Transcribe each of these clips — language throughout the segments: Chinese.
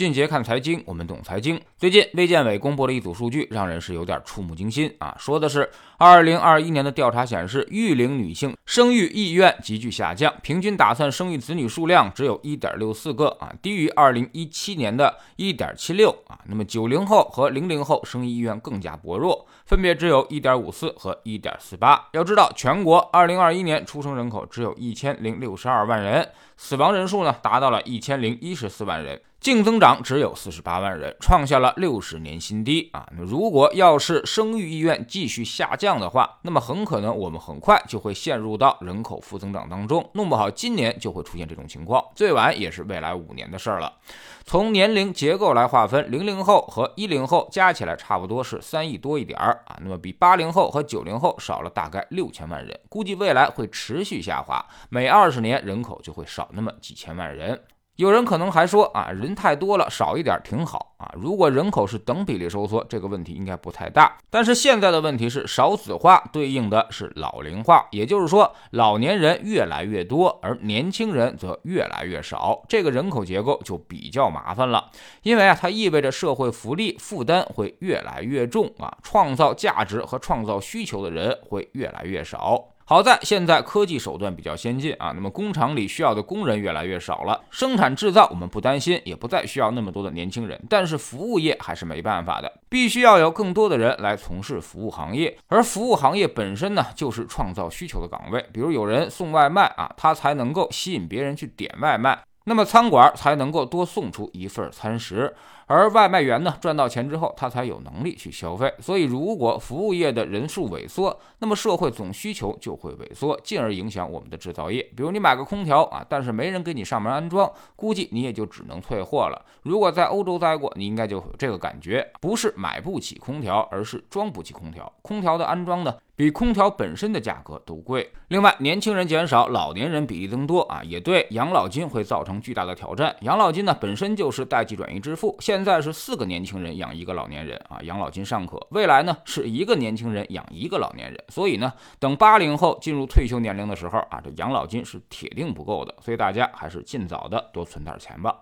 迅捷看财经，我们懂财经。最近，卫健委公布了一组数据，让人是有点触目惊心啊！说的是，二零二一年的调查显示，育龄女性生育意愿急剧下降，平均打算生育子女数量只有一点六四个啊，低于二零一七年的一点七六啊。那么九零后和零零后生育意愿更加薄弱，分别只有一点五四和一点四八。要知道，全国二零二一年出生人口只有一千零六十二万人，死亡人数呢达到了一千零一十四万人。净增长只有四十八万人，创下了六十年新低啊！那如果要是生育意愿继续下降的话，那么很可能我们很快就会陷入到人口负增长当中，弄不好今年就会出现这种情况，最晚也是未来五年的事儿了。从年龄结构来划分，零零后和一零后加起来差不多是三亿多一点儿啊，那么比八零后和九零后少了大概六千万人，估计未来会持续下滑，每二十年人口就会少那么几千万人。有人可能还说啊，人太多了，少一点挺好啊。如果人口是等比例收缩，这个问题应该不太大。但是现在的问题是少子化对应的是老龄化，也就是说老年人越来越多，而年轻人则越来越少，这个人口结构就比较麻烦了。因为啊，它意味着社会福利负担会越来越重啊，创造价值和创造需求的人会越来越少。好在现在科技手段比较先进啊，那么工厂里需要的工人越来越少了，生产制造我们不担心，也不再需要那么多的年轻人。但是服务业还是没办法的，必须要有更多的人来从事服务行业，而服务行业本身呢，就是创造需求的岗位。比如有人送外卖啊，他才能够吸引别人去点外卖。那么餐馆才能够多送出一份餐食，而外卖员呢赚到钱之后，他才有能力去消费。所以，如果服务业的人数萎缩，那么社会总需求就会萎缩，进而影响我们的制造业。比如你买个空调啊，但是没人给你上门安装，估计你也就只能退货了。如果在欧洲待过，你应该就有这个感觉，不是买不起空调，而是装不起空调。空调的安装呢？比空调本身的价格都贵。另外，年轻人减少，老年人比例增多啊，也对养老金会造成巨大的挑战。养老金呢本身就是代际转移支付，现在是四个年轻人养一个老年人啊，养老金尚可。未来呢是一个年轻人养一个老年人，所以呢，等八零后进入退休年龄的时候啊，这养老金是铁定不够的。所以大家还是尽早的多存点钱吧。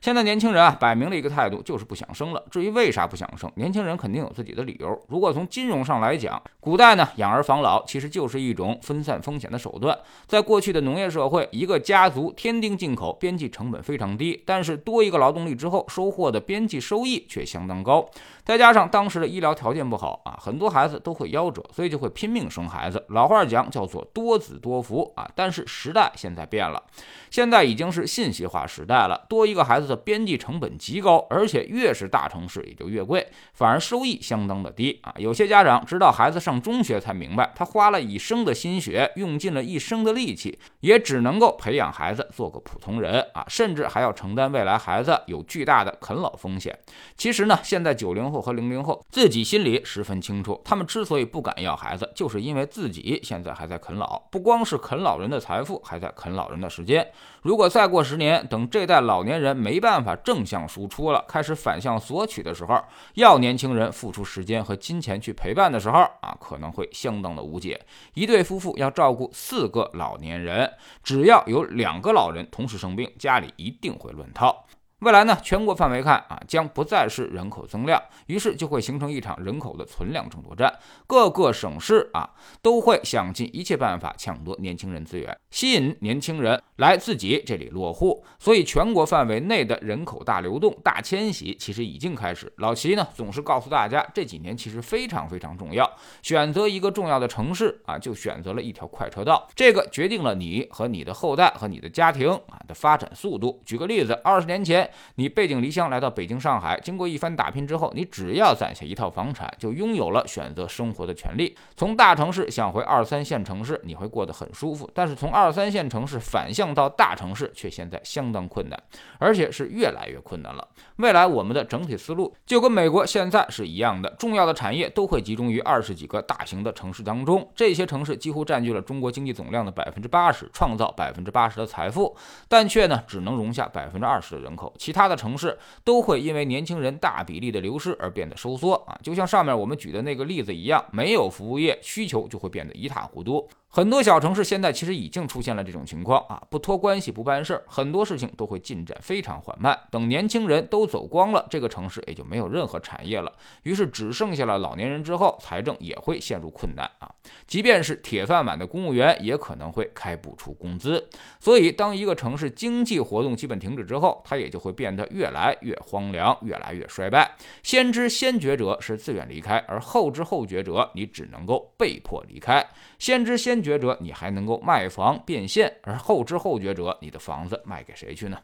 现在年轻人啊，摆明了一个态度，就是不想生了。至于为啥不想生，年轻人肯定有自己的理由。如果从金融上来讲，古代呢养儿防老其实就是一种分散风险的手段。在过去的农业社会，一个家族添丁进口，边际成本非常低，但是多一个劳动力之后，收获的边际收益却相当高。再加上当时的医疗条件不好啊，很多孩子都会夭折，所以就会拼命生孩子。老话讲叫做多子多福啊。但是时代现在变了，现在已经是信息化时代了，多一个孩子的。边际成本极高，而且越是大城市也就越贵，反而收益相当的低啊！有些家长直到孩子上中学才明白，他花了一生的心血，用尽了一生的力气，也只能够培养孩子做个普通人啊，甚至还要承担未来孩子有巨大的啃老风险。其实呢，现在九零后和零零后自己心里十分清楚，他们之所以不敢要孩子，就是因为自己现在还在啃老，不光是啃老人的财富，还在啃老人的时间。如果再过十年，等这代老年人没没办法正向输出了，开始反向索取的时候，要年轻人付出时间和金钱去陪伴的时候啊，可能会相当的无解。一对夫妇要照顾四个老年人，只要有两个老人同时生病，家里一定会乱套。未来呢，全国范围看啊，将不再是人口增量，于是就会形成一场人口的存量争夺战。各个省市啊，都会想尽一切办法抢夺年轻人资源，吸引年轻人来自己这里落户。所以，全国范围内的人口大流动、大迁徙其实已经开始。老齐呢，总是告诉大家，这几年其实非常非常重要。选择一个重要的城市啊，就选择了一条快车道，这个决定了你和你的后代和你的家庭啊的发展速度。举个例子，二十年前。你背井离乡来到北京、上海，经过一番打拼之后，你只要攒下一套房产，就拥有了选择生活的权利。从大城市想回二三线城市，你会过得很舒服；但是从二三线城市反向到大城市，却现在相当困难，而且是越来越困难了。未来我们的整体思路就跟美国现在是一样的，重要的产业都会集中于二十几个大型的城市当中，这些城市几乎占据了中国经济总量的百分之八十，创造百分之八十的财富，但却呢只能容下百分之二十的人口。其他的城市都会因为年轻人大比例的流失而变得收缩啊，就像上面我们举的那个例子一样，没有服务业，需求就会变得一塌糊涂。很多小城市现在其实已经出现了这种情况啊，不托关系不办事儿，很多事情都会进展非常缓慢。等年轻人都走光了，这个城市也就没有任何产业了，于是只剩下了老年人之后，财政也会陷入困难啊。即便是铁饭碗的公务员，也可能会开不出工资。所以，当一个城市经济活动基本停止之后，它也就会变得越来越荒凉，越来越衰败。先知先觉者是自愿离开，而后知后觉者，你只能够被迫离开。先知先觉觉者，你还能够卖房变现，而后知后觉者，你的房子卖给谁去呢？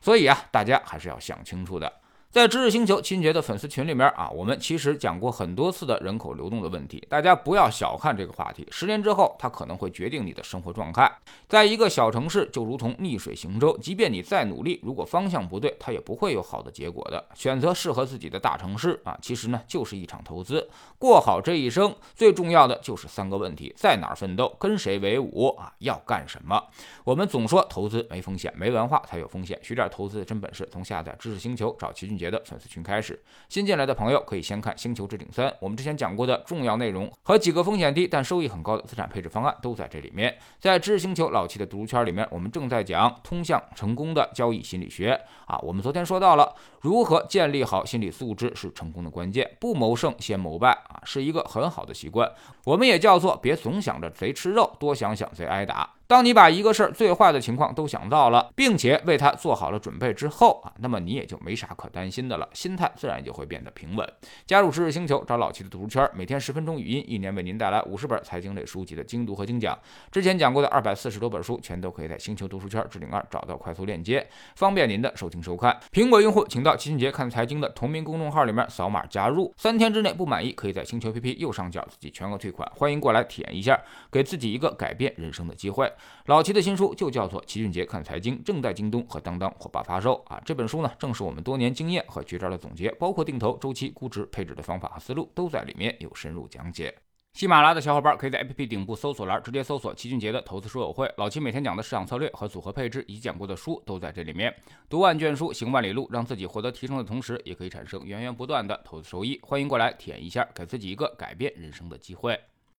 所以啊，大家还是要想清楚的。在知识星球秦杰的粉丝群里面啊，我们其实讲过很多次的人口流动的问题，大家不要小看这个话题。十年之后，它可能会决定你的生活状态。在一个小城市，就如同逆水行舟，即便你再努力，如果方向不对，它也不会有好的结果的。选择适合自己的大城市啊，其实呢就是一场投资。过好这一生，最重要的就是三个问题：在哪儿奋斗，跟谁为伍啊，要干什么？我们总说投资没风险，没文化才有风险。学点投资的真本事，从下载知识星球找齐俊杰。节的粉丝群开始，新进来的朋友可以先看《星球置顶三》，我们之前讲过的重要内容和几个风险低但收益很高的资产配置方案都在这里面。在知识星球老七的读书圈里面，我们正在讲通向成功的交易心理学啊。我们昨天说到了如何建立好心理素质是成功的关键，不谋胜先谋败啊，是一个很好的习惯。我们也叫做别总想着贼吃肉，多想想贼挨打。当你把一个事儿最坏的情况都想到了，并且为它做好了准备之后啊，那么你也就没啥可担心的了，心态自然就会变得平稳。加入知识星球，找老齐的读书圈，每天十分钟语音，一年为您带来五十本财经类书籍的精读和精讲。之前讲过的二百四十多本书，全都可以在星球读书圈置顶二找到快速链接，方便您的收听收看。苹果用户请到齐俊杰看财经的同名公众号里面扫码加入，三天之内不满意，可以在星球 APP 右上角自己全额退款。欢迎过来体验一下，给自己一个改变人生的机会。老齐的新书就叫做《齐俊杰看财经》，正在京东和当当火爆发售啊！这本书呢，正是我们多年经验和绝招的总结，包括定投、周期、估值、配置的方法和思路，都在里面有深入讲解。喜马拉雅的小伙伴可以在 APP 顶部搜索栏直接搜索“齐俊杰的投资书友会”，老齐每天讲的市场策略和组合配置以及讲过的书都在这里面。读万卷书，行万里路，让自己获得提升的同时，也可以产生源源不断的投资收益。欢迎过来体验一下，给自己一个改变人生的机会。